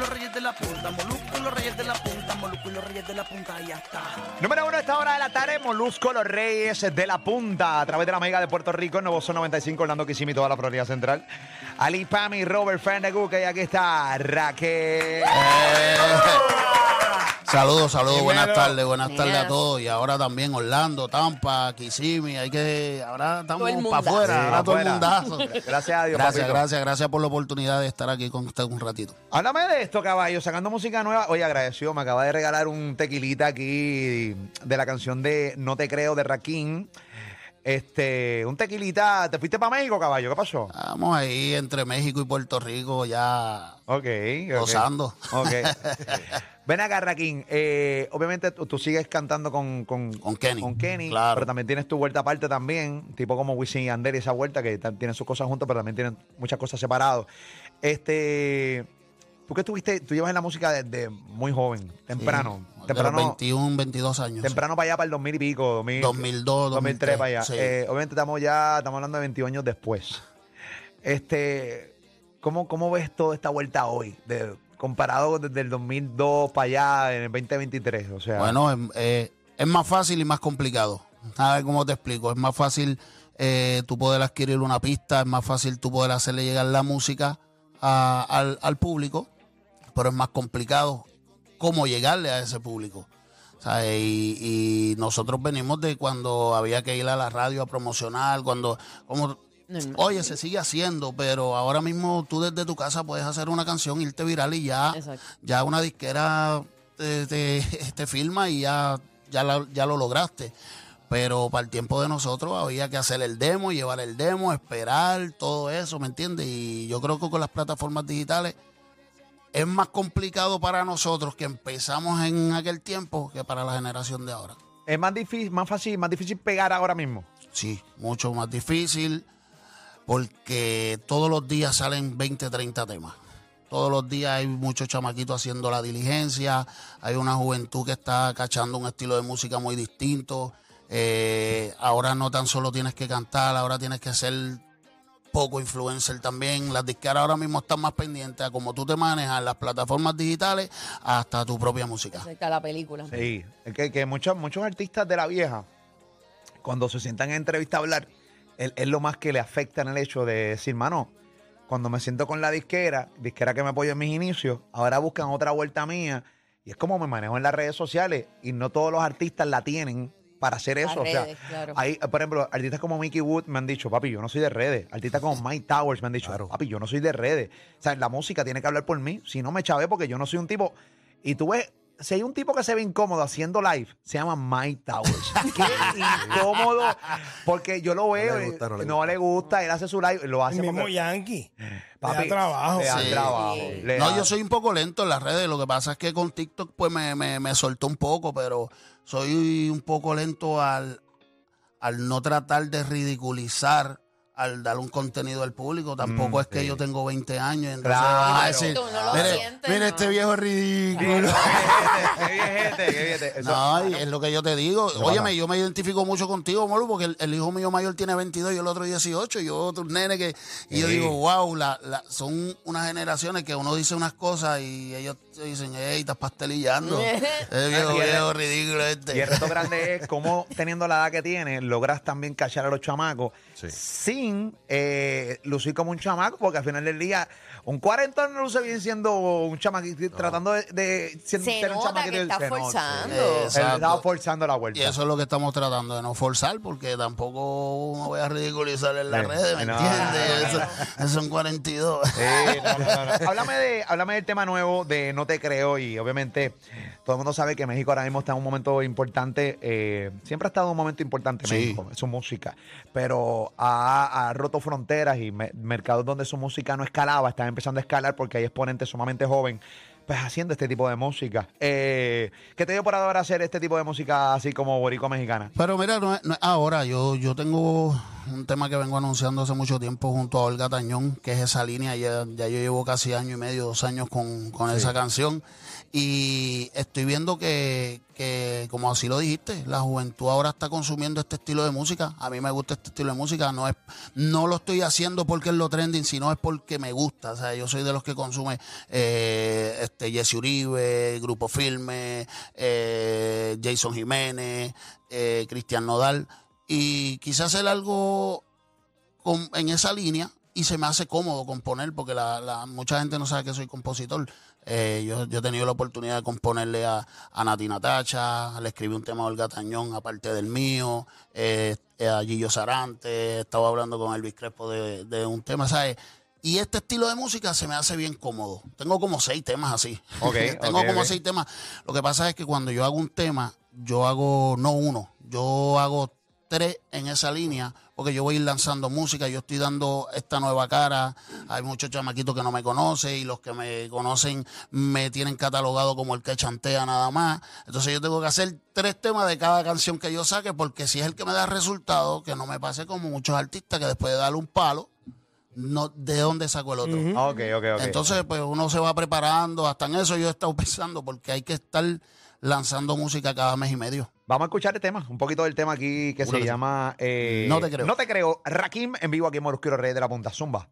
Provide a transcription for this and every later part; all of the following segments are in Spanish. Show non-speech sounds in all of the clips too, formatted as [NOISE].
Molúsculos reyes de la punta, Molúsculos reyes de la punta, Molúsculos reyes de la punta, ya está. Número uno a esta hora de la tarde, Molusco Los Reyes de la Punta, a través de la Mega de Puerto Rico, Nuevo Son 95, Orlando Kissimmee, toda la Florida Central. Ali Pami, Robert Fernandez, y aquí está Raquel. Saludos, saludos, buenas tardes, buenas tardes a todos. Y ahora también Orlando, Tampa, Kissimmee, hay que, ahora estamos para afuera, Sí, ahora todo el mundazo. [LAUGHS] Gracias a Dios, Gracias, papito. gracias, gracias por la oportunidad de estar aquí con usted un ratito. Háblame de esto, caballo, sacando música nueva. Oye, agradecido, me acaba de regalar un tequilita aquí de la canción de No te creo de Raquín. Este, un tequilita. ¿Te fuiste para México, caballo? ¿Qué pasó? Estamos ahí entre México y Puerto Rico ya Ok. gozando. Ok. [LAUGHS] Ven acá, Raquín. Eh, obviamente tú, tú sigues cantando con, con, Con Kenny, con Kenny, claro. pero también tienes tu vuelta aparte también, tipo como Wisin y Ander y esa vuelta que ta- tienen sus cosas juntas, pero también tienen muchas cosas separadas. Este, tú que estuviste, tú llevas en la música desde muy joven, temprano, Sí, de los temprano, 21, 22 años. temprano para allá para el 2000 y pico, 2000, 2002, 2003 para allá. sí. Eh, obviamente estamos ya, estamos hablando de 21 años después. Este, ¿cómo, cómo ves toda esta vuelta hoy? De, comparado desde el 2002 para allá, en el 2023. O sea, Bueno, eh, es más fácil y más complicado. A ver cómo te explico. Es más fácil eh, tú poder adquirir una pista, es más fácil tú poder hacerle llegar la música a- al, al público, pero es más complicado cómo llegarle a ese público. Y, y nosotros venimos de cuando había que ir a la radio a promocionar, cuando, como, oye, se sigue haciendo, pero ahora mismo tú desde tu casa puedes hacer una canción, irte viral y ya, Exacto. ya una disquera te, te, [LAUGHS] te filma y ya, ya, la- ya lo lograste. Pero para el tiempo de nosotros había que hacer el demo, llevar el demo, esperar, todo eso, ¿me entiendes? Y yo creo que con las plataformas digitales es más complicado para nosotros que empezamos en aquel tiempo que para la generación de ahora. es más difícil, más fácil, más difícil pegar ahora mismo. Sí, mucho más difícil porque todos los días salen 20, 30 temas. Todos los días hay muchos chamaquitos haciendo la diligencia, hay una juventud que está cachando un estilo de música muy distinto. Eh, ahora no tan solo tienes que cantar, ahora tienes que ser poco influencer también. Las disqueras ahora mismo están más pendientes a cómo tú te manejas en las plataformas digitales hasta tu propia música. Acerca de la película. Sí, es que, que muchos, muchos artistas de la vieja, cuando se sientan en entrevista a hablar, es, es lo más que le afecta en el hecho de decir, mano, cuando me siento con la disquera, disquera que me apoyó en mis inicios, ahora buscan otra vuelta mía. Y es como me manejo en las redes sociales y no todos los artistas la tienen para hacer eso. o sea, claro. hay, por ejemplo, artistas como Mickey Wood me han dicho, papi, yo no soy de redes. Artistas como Mike Towers me han dicho, papi, yo no soy de redes. O sea, la música tiene que hablar por mí. Si no me chavé porque yo no soy un tipo. Y tú ves, si hay un tipo que se ve incómodo haciendo live, se llama Mike Towers. [LAUGHS] Qué incómodo. Porque yo lo veo, le gusta, eh, no le no le gusta, él hace su live, lo hace El mismo porque- Yankee. Papi, le da trabajo. Le da Sí. trabajo. Le No, da- yo soy un poco lento en las redes. Lo que pasa es que con TikTok pues me, me, me soltó un poco, pero soy un poco lento al, al no tratar de ridiculizar, al dar un contenido al público. Tampoco Mm, es que sí. yo tengo 20 años. Entonces Claro. van a decir, Tú no lo mire, sientes, mire ¿no? este viejo es ridículo. [LAUGHS] Qué viejete, qué viejete. Eso- No, es lo que yo te digo. Óyeme, yo me identifico mucho contigo, Molu, porque el, el hijo mío mayor tiene 22 y el otro 18. Y yo otro nene que... Y yo Sí. digo, wow, la, la- son unas generaciones que uno dice unas cosas y ellos te dicen, hey, estás pastelillando. [LAUGHS] el viejo, Y el- viejo ridículo este. Y el reto [LAUGHS] grande es cómo, teniendo la edad que tienes, logras también cachar a los chamacos sin eh, lucir como un chamaco, porque al final del día, un cuarentón no luce bien siendo un chamaquito, tratando de, de ser, Se ser un nota chamaquito. que está Se nota. forzando. Él Exacto. estaba forzando la vuelta. Y eso es lo que estamos tratando de no forzar, porque tampoco me voy a ridiculizar en las Sí. redes, ¿me No, entiendes? no, no, Eso- Eso son 42. Sí, no, no, no, no. háblame, de, háblame del tema nuevo de No Te Creo y obviamente todo el mundo sabe que México ahora mismo está en un momento importante, eh, siempre ha estado en un momento importante Sí. México, su música, pero ha, ha roto fronteras y me- mercados donde su música no escalaba, están empezando a escalar porque hay exponentes sumamente jóvenes. pues haciendo este tipo de música. Eh, ¿Qué te dio por ahora hacer este tipo de música así como boricua mexicana? Pero mira, no no ahora, yo, yo tengo un tema que vengo anunciando hace mucho tiempo junto a Olga Tañón, que es esa línea, ya, ya yo llevo casi año y medio, dos años con, con esa canción. Y estoy viendo que, que, como así lo dijiste, la juventud ahora está consumiendo este estilo de música. A mí me gusta este estilo de música. No es, no lo estoy haciendo porque es lo trending, sino es porque me gusta. O sea, yo soy de los que consume eh, este Jesse Uribe, Grupo Filme, eh, Jason Jiménez, eh, Cristian Nodal. Y quise hacer algo con- en esa línea y se me hace cómodo componer porque la, la- mucha gente no sabe que soy compositor. Eh, yo, yo he tenido la oportunidad de componerle a, a Nati Natacha, le escribí un tema a Olga Tañón aparte del mío, eh, eh, a Gillo Sarante, estaba hablando con Elvis Crespo de, de un tema, ¿sabes? Y este estilo de música se me hace bien cómodo. Tengo como seis temas así. [LAUGHS] Tengo como seis temas. Lo que pasa es que cuando yo hago un tema, yo hago no uno, yo hago tres en esa línea, porque yo voy a ir lanzando música, yo estoy dando esta nueva cara, hay muchos chamaquitos que no me conocen y los que me conocen me tienen catalogado como el que chantea nada más. Entonces yo tengo que hacer tres temas de cada canción que yo saque, porque si es el que me da resultado, que no me pase como muchos artistas que después de darle un palo, no, ¿de dónde saco el otro? Ok, ok, ok. Entonces, pues uno se va preparando, hasta en eso yo he estado [LAUGHS] pensando, porque hay que estar lanzando música cada mes y medio. Vamos a escuchar el tema, un poquito del tema aquí que se llama eh, No te creo. No te creo. Rakim en vivo aquí en Morosquero Rey de la Punta Zumba.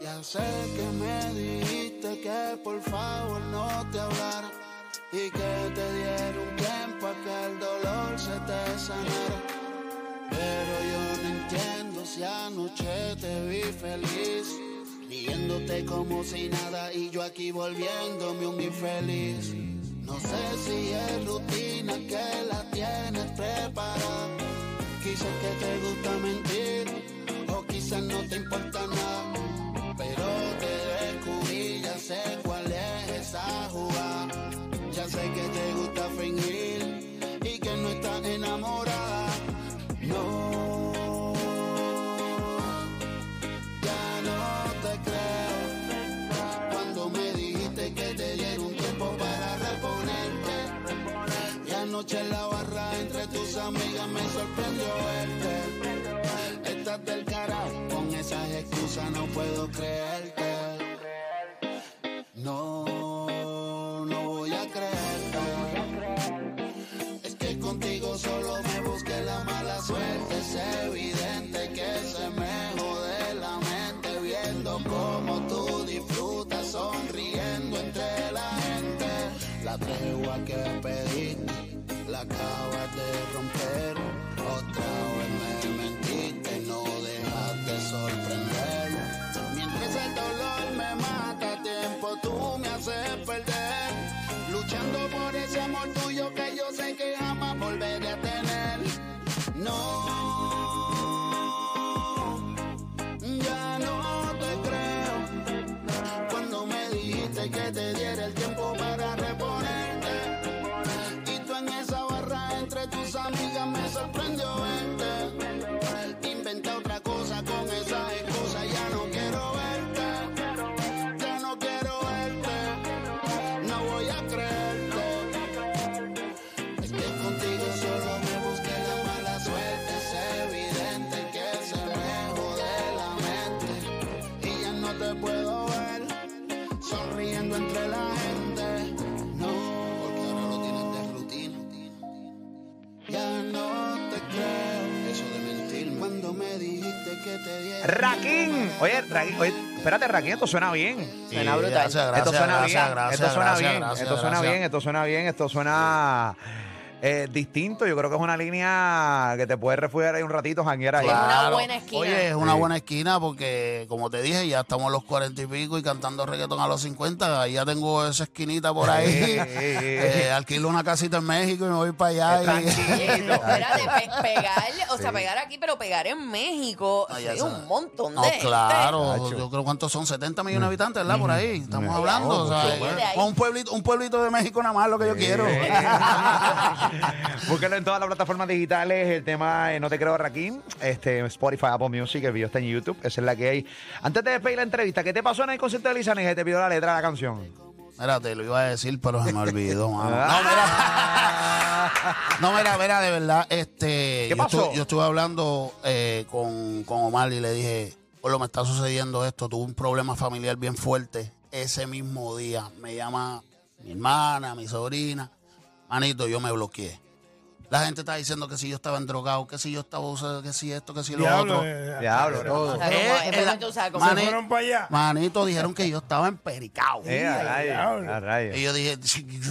Ya sé que me dijiste por favor no te hablara y que te diera un tiempo a que el dolor se te sanara. Pero yo no entiendo si anoche te vi feliz, riéndote como si nada y yo aquí volviéndome un infeliz. No sé si tregua que tus amigas me sorprendió verte. Rakim. Oye, Rakim, oye, espérate, Rakim, esto suena bien. Suena brutal. Gracias, gracias, esto suena gracias, bien. esto suena bien. esto suena bien. Esto suena bien. Esto suena. Eh, distinto. Yo creo que es una línea que te puede refugiar ahí un ratito, janguear ahí. Es una buena esquina. Oye, es una Sí. buena esquina porque, como te dije, ya estamos a los cuarenta y pico y cantando reggaetón a los 50. Ahí ya tengo esa esquinita por ahí. Sí, sí, [LAUGHS] sí. Eh, alquilo una casita en México y me voy para allá. y- Tranquilito. Espérate, [LAUGHS] pe- pegar, o sea, pegar aquí, pero pegar en México, Ah, ya sabes. un montón de No, gente. claro. Nacho. Yo creo cuántos son 70 millones de habitantes, ¿verdad? Por ahí. Estamos Mm. hablando. o sea, mucho más. pues, un pueblito, un pueblito de México nada más lo que yo quiero. [LAUGHS] [LAUGHS] Búsquelo en todas las plataformas digitales. El tema eh, No Te Creo Raquín. Este, Spotify, Apple Music. El video está en YouTube. Esa es la que hay. Antes de despedir la entrevista, ¿qué te pasó en el concierto de Lizane? Que te pidió la letra de la canción. Mira, te lo iba a decir, pero se me olvidó, [LAUGHS] mano. Ah. No, mira. No, mira, mira, de verdad, este. ¿Qué yo, pasó? estuve, yo estuve hablando eh, con, con Omar y le dije, lo me está sucediendo esto, tuve un problema familiar bien fuerte. Ese mismo día me llama mi hermana, mi sobrina. Manito, yo me bloqueé. La gente está diciendo que si yo estaba endrogado, que si yo estaba usando, que si esto, que si lo Diablo, otro. eh, Diablo, pero- todo. Eh, sabes, como- Se Mane- fueron para allá. Manito, dijeron que yo estaba empericado. Eh, a rayos, diablo. a rayos. Y yo dije,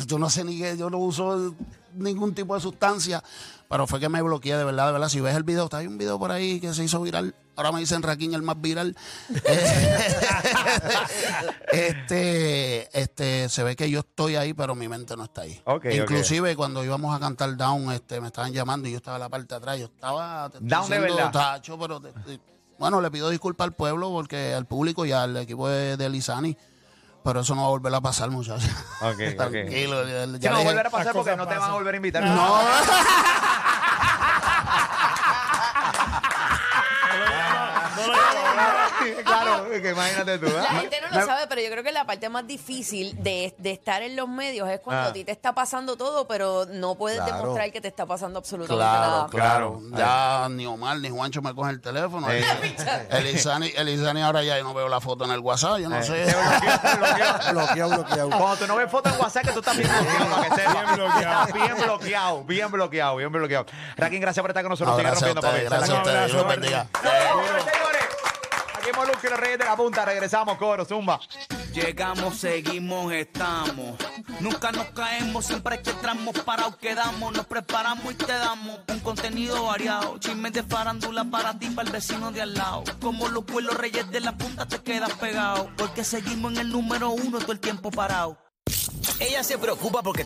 yo no sé ni qué, yo no uso ningún tipo de sustancia, pero fue que me bloqueé de verdad, de verdad. Si ves el video, está hay un video por ahí que se hizo viral. Ahora me dicen Raquín el más viral. [LAUGHS] [LAUGHS] este, este, se ve que yo estoy ahí, pero mi mente no está ahí. Ok, ok. Inclusive cuando íbamos a cantar Down, este, me estaban llamando y yo estaba en la parte de atrás. Yo estaba te Down de verdad. tacho, pero te- te- bueno, le pido disculpas al pueblo, porque al público y al equipo de, de Lizani. Pero eso no va a volver a pasar, muchachos. Ok. [LAUGHS] Tranquilo. ya- ya no dije- volver a pasar porque no te van a volver a invitar. No. [LAUGHS] [LAUGHS] claro, que imagínate tú. La ¿ah? gente no lo sabe, pero yo creo que la parte más difícil de, de estar en los medios es cuando Ah. a ti te está pasando todo, pero no puedes Claro. demostrar que te está pasando absolutamente Claro, nada. claro. Claro. Ya ni Omar ni Juancho me cogen el teléfono. Eh. Elizani, Elizani ahora ya yo no veo la foto en el WhatsApp, yo no Eh, sé. [LAUGHS] Bloqueado, bloqueado. Cuando tú no ves fotos en WhatsApp, que tú estás bien bloqueado, para que sepas. Bien bloqueado. Bien bloqueado, bien bloqueado, bien bloqueado. Raquín, gracias por estar con nosotros. Sigue gracias a rompiendo, ustedes, papi. gracias a Un ustedes. Dios bendiga. Aquí en Molusco y los Reyes de la Punta. Regresamos, coro, zumba. Llegamos, seguimos, estamos. Nunca nos caemos, siempre que entramos parados quedamos. Nos preparamos y te damos un contenido variado. Chismes de farándula para ti, para el vecino de al lado. Como los pueblos reyes de la punta te quedas pegado. Porque seguimos en el número uno todo el tiempo parado. Ella se preocupa porque